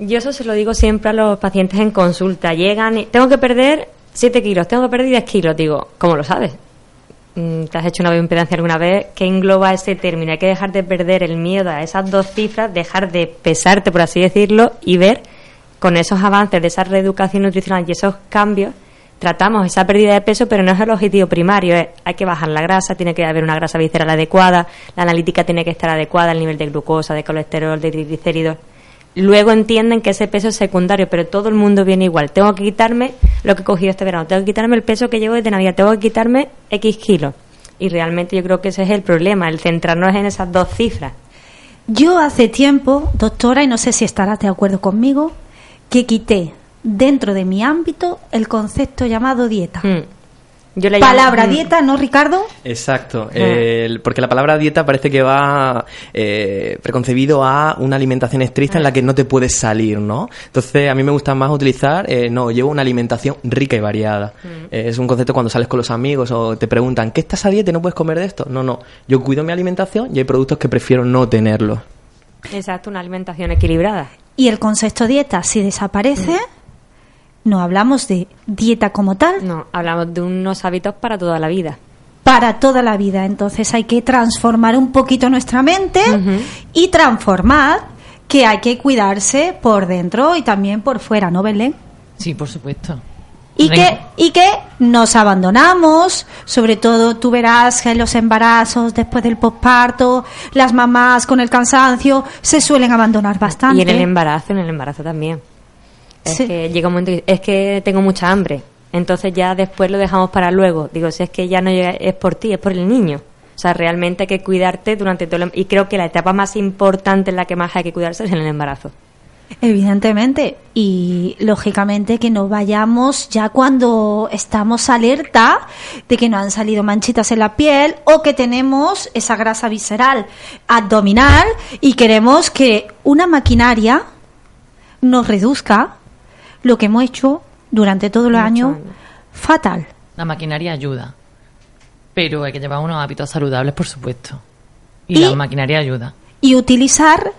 C: Yo eso se lo digo siempre a los pacientes en consulta. Llegan y tengo que perder 7 kilos, tengo que perder 10 kilos. Digo, ¿cómo lo sabes? Mm, ¿Te has hecho una bioimpedancia alguna vez? ¿Qué engloba ese término? Hay que dejar de perder el miedo a esas dos cifras, dejar de pesarte, por así decirlo, y ver con esos avances de esa reeducación nutricional y esos cambios, tratamos esa pérdida de peso, pero no es el objetivo primario. es- hay que bajar la grasa, tiene que haber una grasa visceral adecuada, la analítica tiene que estar adecuada, el nivel de glucosa, de colesterol, de triglicéridos. Luego entienden que ese peso es secundario, pero todo el mundo viene igual. Tengo que quitarme lo que he cogido este verano, tengo que quitarme el peso que llevo desde Navidad, tengo que quitarme X kilos. Y realmente yo creo que ese es el problema, el centrarnos en esas dos cifras.
B: Yo hace tiempo, doctora, y no sé si estarás de acuerdo conmigo, que quité dentro de mi ámbito el concepto llamado dieta.
C: Mm. Yo le llamo-
B: Palabra
C: Mm.
B: dieta, ¿no, Ricardo?
F: Exacto, el- porque la palabra dieta parece que va eh, preconcebido a una alimentación estricta en la que no te puedes salir, ¿no? Entonces a mí me gusta más utilizar, eh, no, llevo una alimentación rica y variada. Eh, es un concepto cuando sales con los amigos o te preguntan, ¿qué estás a dieta y no puedes comer de esto? No, no, yo cuido mi alimentación y hay productos que prefiero no tenerlos.
C: Exacto, una alimentación equilibrada.
B: Y el concepto dieta, si desaparece, no hablamos de dieta como tal
C: No, hablamos de unos hábitos para toda la vida.
B: para toda la vida. Entonces hay que transformar un poquito nuestra mente y transformar que hay que cuidarse por dentro y también por fuera, ¿no, Belén?
E: Sí, por supuesto.
B: Y
E: Venga.
B: que, y que nos abandonamos, sobre todo tú verás que en los embarazos, después del posparto, las mamás con el cansancio se suelen abandonar bastante.
C: Y en el embarazo, en el embarazo también. Es
B: Sí.
C: que llega un momento y es que tengo mucha hambre. Entonces ya después lo dejamos para luego. Digo, si es que ya no llega, es por ti, es por el niño. O sea, realmente hay que cuidarte durante todo el em- Y creo que la etapa más importante en la que más hay que cuidarse es en el embarazo.
B: Evidentemente, y lógicamente que no vayamos ya cuando estamos alerta de que no han salido manchitas en la piel o que tenemos esa grasa visceral abdominal y queremos que una maquinaria nos reduzca lo que hemos hecho durante todo el
C: Muchos
B: año
C: años.
B: fatal.
E: La maquinaria ayuda, pero hay que llevar unos hábitos saludables, por supuesto. Y,
B: Y-
E: la maquinaria ayuda.
B: y utilizar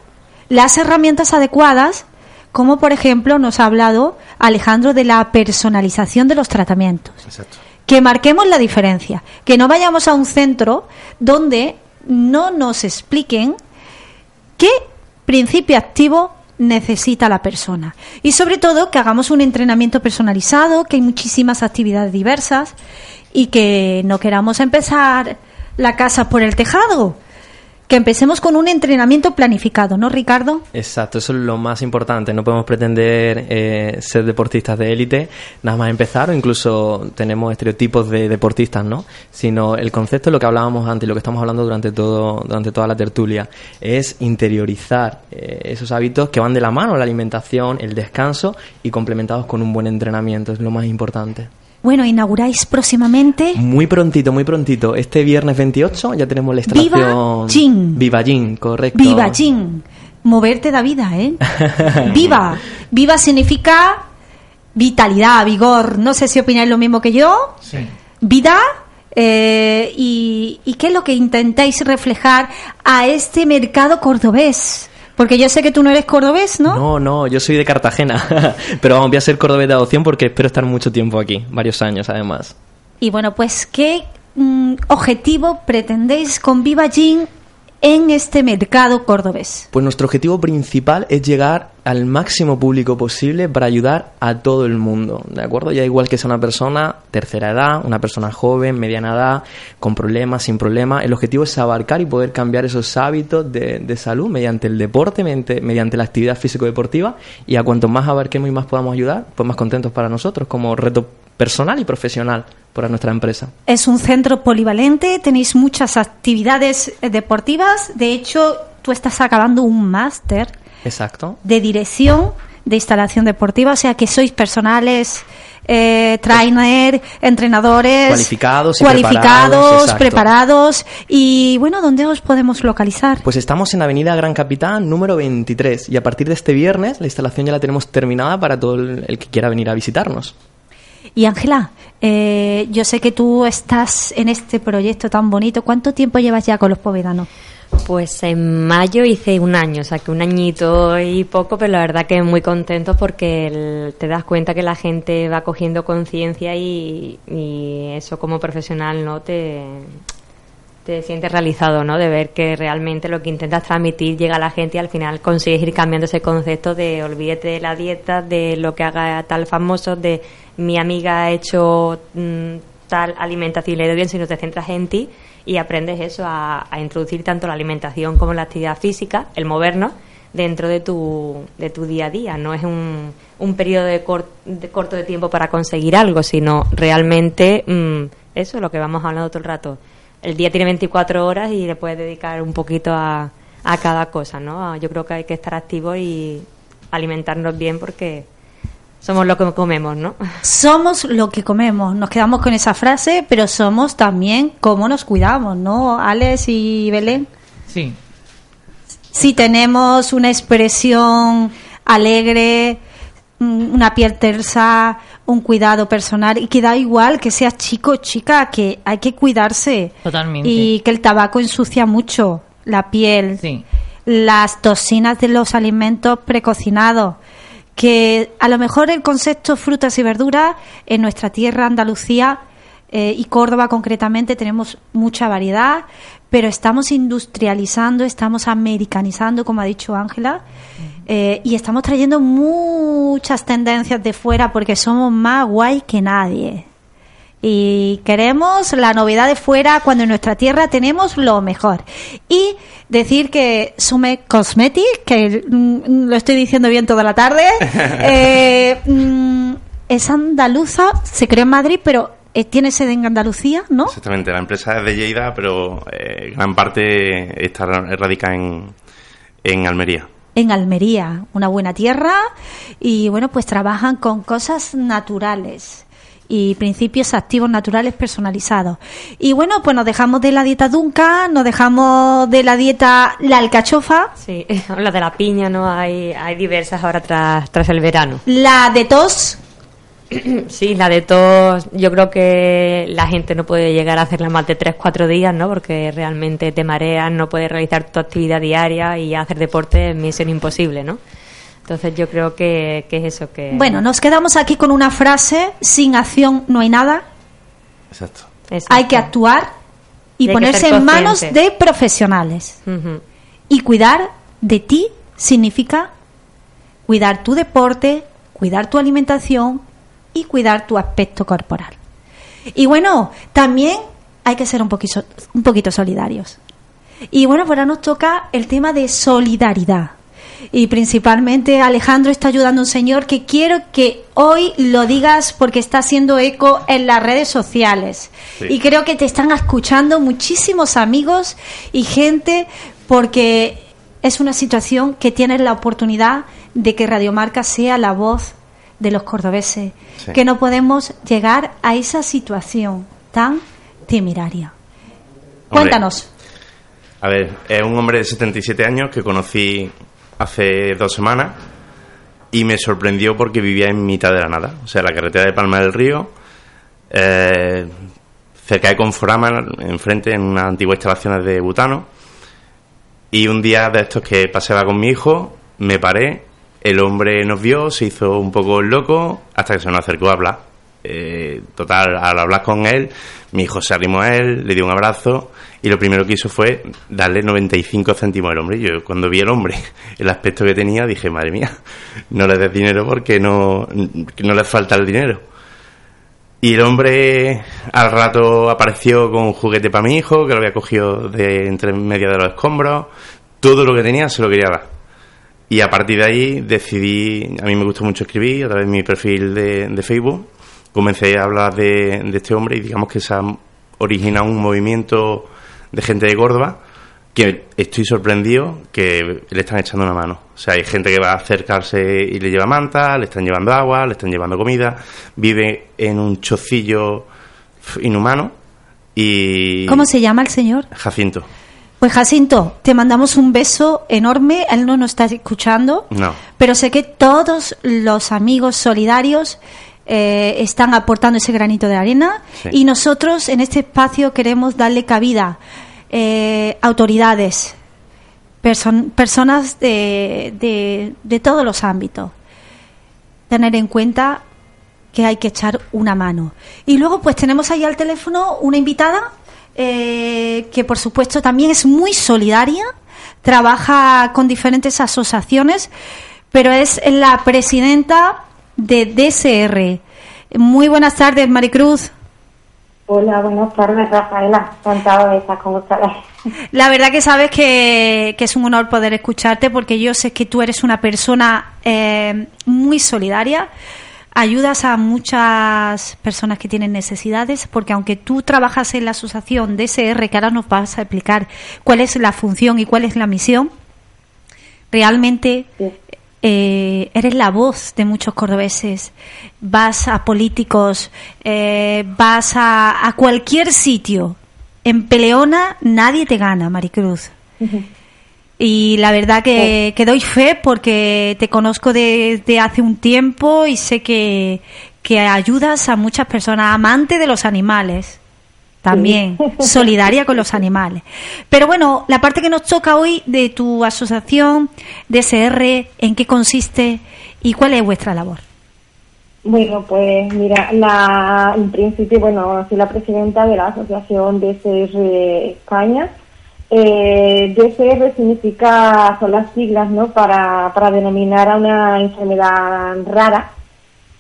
B: las herramientas adecuadas, como por ejemplo nos ha hablado Alejandro de la personalización de los tratamientos.
D: Exacto.
B: Que marquemos la diferencia, que no vayamos a un centro donde no nos expliquen qué principio activo necesita la persona. Y sobre todo que hagamos un entrenamiento personalizado, que hay muchísimas actividades diversas y que no queramos empezar la casa por el tejado. Que empecemos con un entrenamiento planificado, ¿no, Ricardo?
F: Exacto, eso es lo más importante. No podemos pretender eh, ser deportistas de élite nada más empezar, o incluso tenemos estereotipos de deportistas, ¿no? Sino el concepto, lo que hablábamos antes, lo que estamos hablando durante todo, durante toda la tertulia, es interiorizar eh, esos hábitos que van de la mano, la alimentación, el descanso y complementados con un buen entrenamiento, es lo más importante.
B: Bueno, inauguráis próximamente
F: Muy prontito, muy prontito. Este viernes 28 ya tenemos la
B: Viva
F: instalación.
B: Gym.
F: Viva Gym, correcto.
B: Viva Jin. Moverte da vida, ¿eh? Viva. Viva significa vitalidad, vigor. No sé si opináis lo mismo que yo. Vida. eh, y, ¿Y qué es lo que intentáis reflejar a este mercado cordobés? Porque yo sé que tú no eres cordobés, ¿no?
F: No, no, yo soy de Cartagena, pero vamos, voy a ser cordobés de adopción porque espero estar mucho tiempo aquí, varios años además.
B: Y bueno, pues, ¿qué mm, objetivo pretendéis con Viva Gin en este mercado cordobés?
F: Pues nuestro objetivo principal es llegar al máximo público posible para ayudar a todo el mundo, ¿de acuerdo? Ya igual que sea una persona tercera edad, una persona joven, mediana edad, con problemas, sin problemas, el objetivo es abarcar y poder cambiar esos hábitos de, de salud mediante el deporte, mediante, mediante la actividad físico-deportiva y a cuanto más abarquemos y más podamos ayudar, pues más contentos para nosotros como reto personal y profesional para nuestra empresa.
B: Es un centro polivalente, tenéis muchas actividades eh, deportivas. De hecho, tú estás acabando un máster
F: Exacto.
B: de dirección de instalación deportiva, o sea que sois personales, eh, trainer, entrenadores
F: Cualificados y
B: cualificados,
F: preparados,
B: preparados. Y bueno, ¿dónde os podemos localizar?
F: Pues estamos en Avenida Gran Capitán número 23 y a partir de este viernes la instalación ya la tenemos terminada para todo el que quiera venir a visitarnos.
B: Y Ángela, eh, yo sé que tú estás en este proyecto tan bonito. ¿Cuánto tiempo llevas ya con los povedanos?
C: Pues en mayo hice un año, o sea que un añito y poco, pero la verdad que muy contento porque te das cuenta que la gente va cogiendo conciencia y, y eso como profesional no te, te sientes realizado, ¿no? De ver que realmente lo que intentas transmitir llega a la gente y al final consigues ir cambiando ese concepto de olvídate de la dieta, de lo que haga tal famoso, de mi amiga ha hecho mm, tal alimentación y le doy bien, sino te centras en ti y aprendes eso, a, a introducir tanto la alimentación como la actividad física, el movernos, dentro de tu, de tu día a día. No es un, un periodo de, cor- de corto de tiempo para conseguir algo, sino realmente mm, eso, lo que vamos hablando todo el rato. El día tiene 24 horas y le puedes dedicar un poquito a, a cada cosa, ¿no? Yo creo que hay que estar activo y alimentarnos bien porque somos lo que comemos, ¿no?
B: Somos lo que comemos. Nos quedamos con esa frase, pero somos también cómo nos cuidamos, ¿no? Alex y Belén.
E: Sí.
B: Si tenemos una expresión alegre, una piel tersa, un cuidado personal, y que da igual que seas chico o chica, que hay que cuidarse.
E: Totalmente.
B: Y que el tabaco ensucia mucho la piel.
E: Sí.
B: Las toxinas de los alimentos precocinados. Que a lo mejor el concepto frutas y verduras en nuestra tierra, Andalucía eh, y Córdoba concretamente, tenemos mucha variedad, pero estamos industrializando, estamos americanizando, como ha dicho Ángela, eh, y estamos trayendo muchas tendencias de fuera porque somos más guay que nadie. Y queremos la novedad de fuera cuando en nuestra tierra tenemos lo mejor. Y decir que Sume Cosmetics, que mm, lo estoy diciendo bien toda la tarde, eh, mm, es andaluza, se creó en Madrid, pero eh, tiene sede en Andalucía, ¿no?
D: Exactamente, la empresa es de Lleida, pero eh, gran parte está radica en, en Almería.
B: en Almería, una buena tierra, y bueno, pues trabajan con cosas naturales y principios activos naturales personalizados. Y bueno, pues nos dejamos de la dieta Duncan, nos dejamos de la dieta la alcachofa,
C: Sí, la de la piña, ¿no? Hay, hay diversas ahora tras, tras el verano.
B: la de tos,
C: Sí, la de tos, yo creo que la gente no puede llegar a hacerla más de 3-4 días, ¿no? Porque realmente te mareas, no puedes realizar tu actividad diaria y hacer deporte es misión imposible, ¿no? Entonces yo creo que, que es eso que...
B: bueno, nos quedamos aquí con una frase, sin acción no hay nada,
D: Exacto.
C: Exacto.
B: hay que actuar y, ponerse en manos de profesionales. Y cuidar de ti significa cuidar tu deporte, cuidar tu alimentación y cuidar tu aspecto corporal. Y bueno, también hay que ser un poquito, un poquito solidarios. Y bueno, pues ahora nos toca el tema de solidaridad. Y principalmente Alejandro está ayudando a un señor que quiero que hoy lo digas porque está haciendo eco en las redes sociales.
D: Sí.
B: Y creo que te están escuchando muchísimos amigos y gente porque es una situación que tienes la oportunidad de que Radiomarca sea la voz de los cordobeses,
D: Sí.
B: que no podemos llegar a esa situación tan temeraria.
D: Hombre,
B: Cuéntanos.
D: A ver, es un hombre de 77 años que conocí hace dos semanas y me sorprendió porque vivía en mitad de la nada. O sea, la carretera de Palma del Río, eh, cerca de Conforama, enfrente, en unas antiguas instalaciones de butano. Y un día de estos que paseaba con mi hijo, me paré, el hombre nos vio, se hizo un poco loco, hasta que se nos acercó a hablar. Eh, total, al hablar con él, mi hijo se arrimó a él, le dio un abrazo y lo primero que hizo fue darle 95 céntimos al hombre. Yo cuando vi al hombre, el aspecto que tenía, dije, madre mía, no le des dinero porque no, le falta el dinero. Y el hombre al rato apareció con un juguete para mi hijo, que lo había cogido de entre medio de los escombros. Todo lo que tenía se lo quería dar. Y a partir de ahí decidí, a mí me gusta mucho escribir a través de mi perfil de Facebook, comencé a hablar de, de este hombre y digamos que se ha originado un movimiento de gente de Córdoba que estoy sorprendido que le están echando una mano. O sea, hay gente que va a acercarse y le lleva manta, le están llevando agua, le están llevando comida, vive en un chocillo inhumano y...
B: ¿Cómo se llama el señor?
D: Jacinto.
B: Pues Jacinto, te mandamos un beso enorme. Él no nos está escuchando,
D: No.
B: pero sé que todos los amigos solidarios eh, están aportando ese granito de arena
D: Sí.
B: y nosotros en este espacio queremos darle cabida. Eh, autoridades, person- personas de, de, de todos los ámbitos, tener en cuenta que hay que echar una mano. Y luego pues tenemos ahí al teléfono una invitada eh, que por supuesto también es muy solidaria, trabaja con diferentes asociaciones, pero es la presidenta de DSR. Muy buenas tardes, Maricruz.
I: Hola, buenas tardes, Rafaela. Encantada de estar con ustedes.
B: La verdad que sabes que, que es un honor poder escucharte porque yo sé que tú eres una persona eh, muy solidaria. Ayudas a muchas personas que tienen necesidades porque aunque tú trabajas en la asociación DSR, que ahora nos vas a explicar cuál es la función y cuál es la misión, realmente eh, eres la voz de muchos cordobeses. Vas a políticos, eh, vas a, a cualquier sitio. En Peleona nadie te gana, Maricruz. Y la verdad que, que doy fe porque te conozco desde hace un tiempo y sé que, que ayudas a muchas personas, amante de los animales. También, solidaria con los animales. Pero bueno, la parte que nos toca hoy de tu asociación DSR, ¿en qué consiste y cuál es vuestra labor?
I: Bueno, pues mira, la, en principio, bueno, soy la presidenta de la Asociación DSR España. Eh, DSR significa, son las siglas, ¿no?, para, para denominar a una enfermedad rara,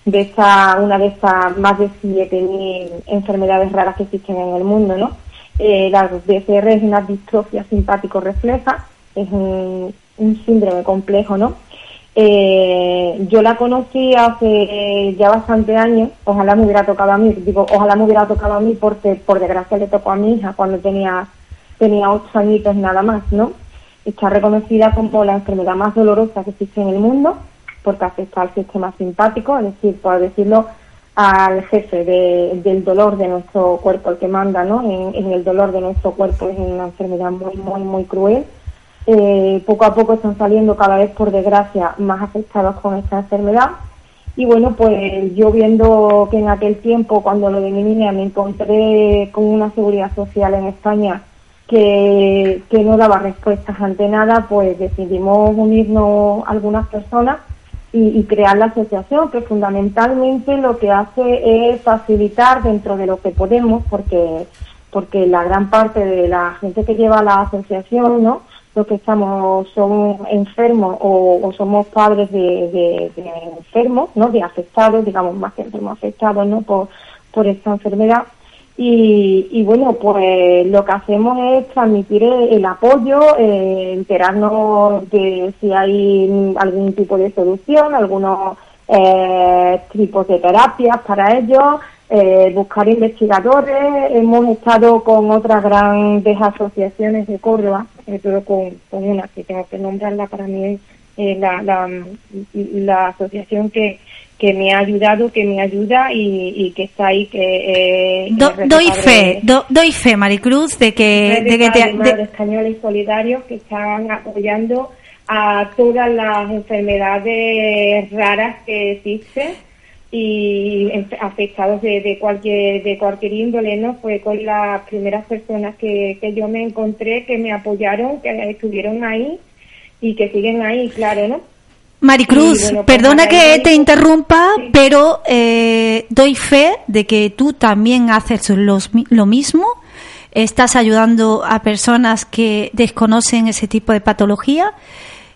I: de esta, una de estas más de 7.000 enfermedades raras que existen en el mundo, ¿no? Eh, la DSR es una distrofia simpático refleja, es un, síndrome complejo, ¿no? Eh, yo la conocí hace ya bastante años, ojalá me hubiera tocado a mí, digo, ojalá me hubiera tocado a mí porque por desgracia le tocó a mi hija cuando tenía, tenía ocho añitos nada más, ¿no? Está reconocida como la enfermedad más dolorosa que existe en el mundo porque afecta al sistema simpático, es decir, por decirlo, al jefe de- del dolor de nuestro cuerpo, el que manda, ¿no? En, en el dolor de nuestro cuerpo es una enfermedad muy, muy, muy cruel. Eh, poco a poco están saliendo cada vez, por desgracia, más afectados con esta enfermedad. Y bueno, pues yo viendo que en aquel tiempo, cuando lo de mi niña, me encontré con una seguridad social en España que no daba respuestas ante nada, pues decidimos unirnos algunas personas y, crear la asociación, que fundamentalmente lo que hace es facilitar dentro de lo que podemos, porque porque la gran parte de la gente que lleva la asociación, ¿no? Los que estamos son enfermos o, o somos padres de enfermos, ¿no? De afectados, digamos más que enfermos afectados, ¿no? Por, por esta enfermedad. Y, y bueno, pues lo que hacemos es transmitir el, apoyo, eh, enterarnos de si hay algún tipo de solución, algunos eh, tipos de terapias para ellos, eh, buscar investigadores. Hemos estado con otras grandes asociaciones de Córdoba, todo con, con una que tengo que nombrarla para mí, eh, la, la, la asociación que, que me ha ayudado, que me ayuda y, y que está ahí, que eh,
B: Do- doy fe, do- doy fe, Maricruz, de que,
I: de
B: que te- de-
I: Españoles Solidarios que están apoyando a todas las enfermedades raras que existen y afectados de, de cualquier de cualquier índole, ¿no? Fue con las primeras personas que, que yo me encontré que me apoyaron, que estuvieron ahí y que siguen ahí, claro, ¿no?
B: Maricruz,
I: bueno, pues,
B: perdona que te interrumpa, pero eh, doy fe de que tú también haces los lo mismo. Estás ayudando a personas que desconocen ese tipo de patología,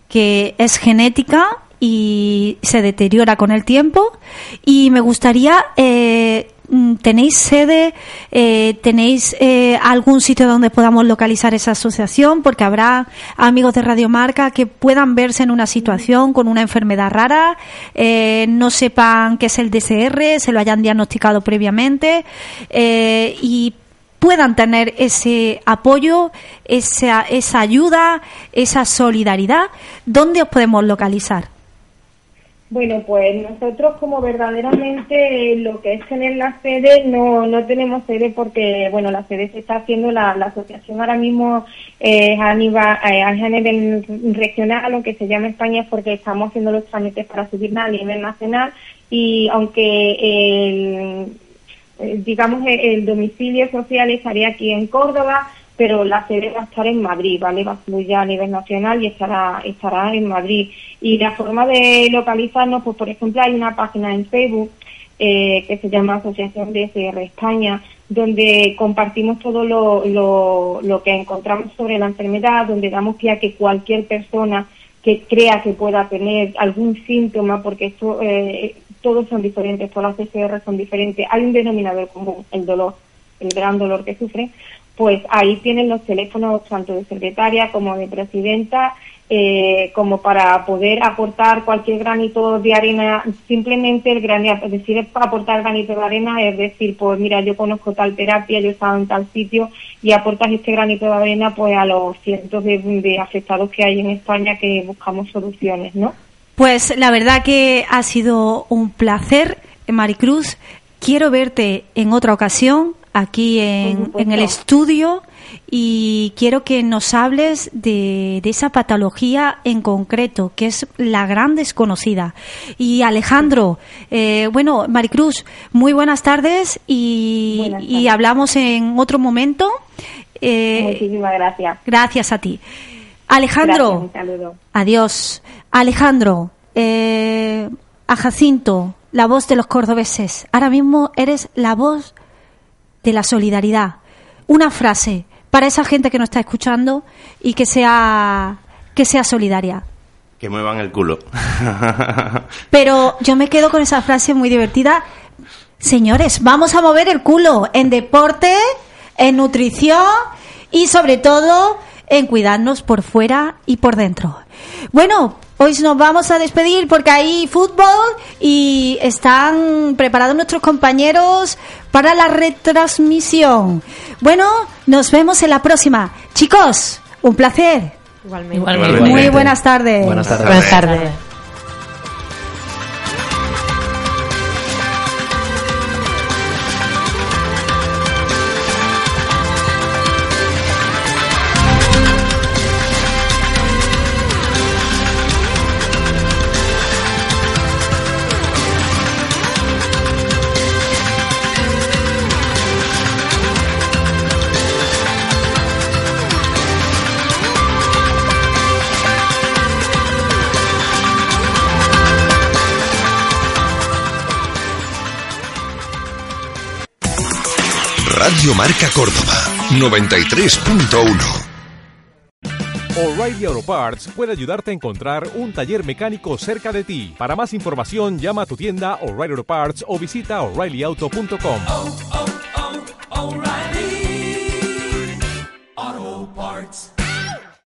B: que es genética y se deteriora con el tiempo. Y me gustaría eh, mm, ¿tenéis sede? Eh, ¿Tenéis eh, algún sitio donde podamos localizar esa asociación? Porque habrá amigos de Radio Marca que puedan verse en una situación con una enfermedad rara, no sepan qué es el DCR, se lo hayan diagnosticado previamente y puedan tener ese apoyo, esa, esa ayuda, esa solidaridad. ¿Dónde os podemos localizar?
I: Bueno, pues nosotros como verdaderamente lo que es tener la sede, no, no tenemos sede porque, bueno, la sede se está haciendo, la, la asociación ahora mismo eh, a, nivel, a regional, lo que se llama España, es porque estamos haciendo los trámites para subirla a nivel nacional y aunque el, eh, digamos el domicilio social estaría aquí en Córdoba, pero la sede va a estar en Madrid, ¿vale? Va a subir ya a nivel nacional y estará, estará en Madrid. Y la forma de localizarnos, pues por ejemplo hay una página en Facebook eh, que se llama Asociación DSR España, donde compartimos todo lo, lo, que encontramos sobre la enfermedad, donde damos pie a que cualquier persona que crea que pueda tener algún síntoma, porque esto, eh, todos son diferentes, todas las PCR son diferentes, hay un denominador común, el dolor, el gran dolor que sufre, pues ahí tienen los teléfonos tanto de secretaria como de presidenta, eh, como para poder aportar cualquier granito de arena, simplemente el granito, es decir, aportar granito de arena es decir, pues mira, yo conozco tal terapia, yo he estado en tal sitio y aportas este granito de arena pues a los cientos de, de afectados que hay en España que buscamos soluciones, ¿no?
B: Pues la verdad que ha sido un placer, Maricruz. Quiero verte en otra ocasión aquí en, en el estudio y quiero que nos hables de, de, esa patología en concreto, que es la gran desconocida. Y Alejandro, eh, bueno, Maricruz, muy buenas tardes y,
I: Buenas
B: y hablamos en otro momento. Eh,
I: Muchísimas gracias.
B: gracias a ti. Alejandro,
I: Gracias, un saludo.
B: Adiós. Alejandro, eh, a Jacinto, la voz de los cordobeses. Ahora mismo eres la voz de la solidaridad. Una frase para esa gente que nos está escuchando y que sea que sea solidaria.
D: Que muevan el culo.
B: Pero yo me quedo con esa frase muy divertida. Señores, vamos a mover el culo en deporte, en nutrición y sobre todo en cuidarnos por fuera y por dentro. Bueno, hoy nos vamos a despedir porque hay fútbol y están preparados nuestros compañeros para la retransmisión. Bueno, nos vemos en la próxima. Chicos, un placer.
C: Igualmente.
E: Igualmente.
B: Muy buenas tardes.
F: Buenas tardes.
E: Buenas tardes.
J: Radio Marca Córdoba 93.1
K: O'Reilly Auto Parts puede ayudarte a encontrar un taller mecánico cerca de ti. Para más información, llama a tu tienda O'Reilly Auto Parts o visita oreillyauto.com.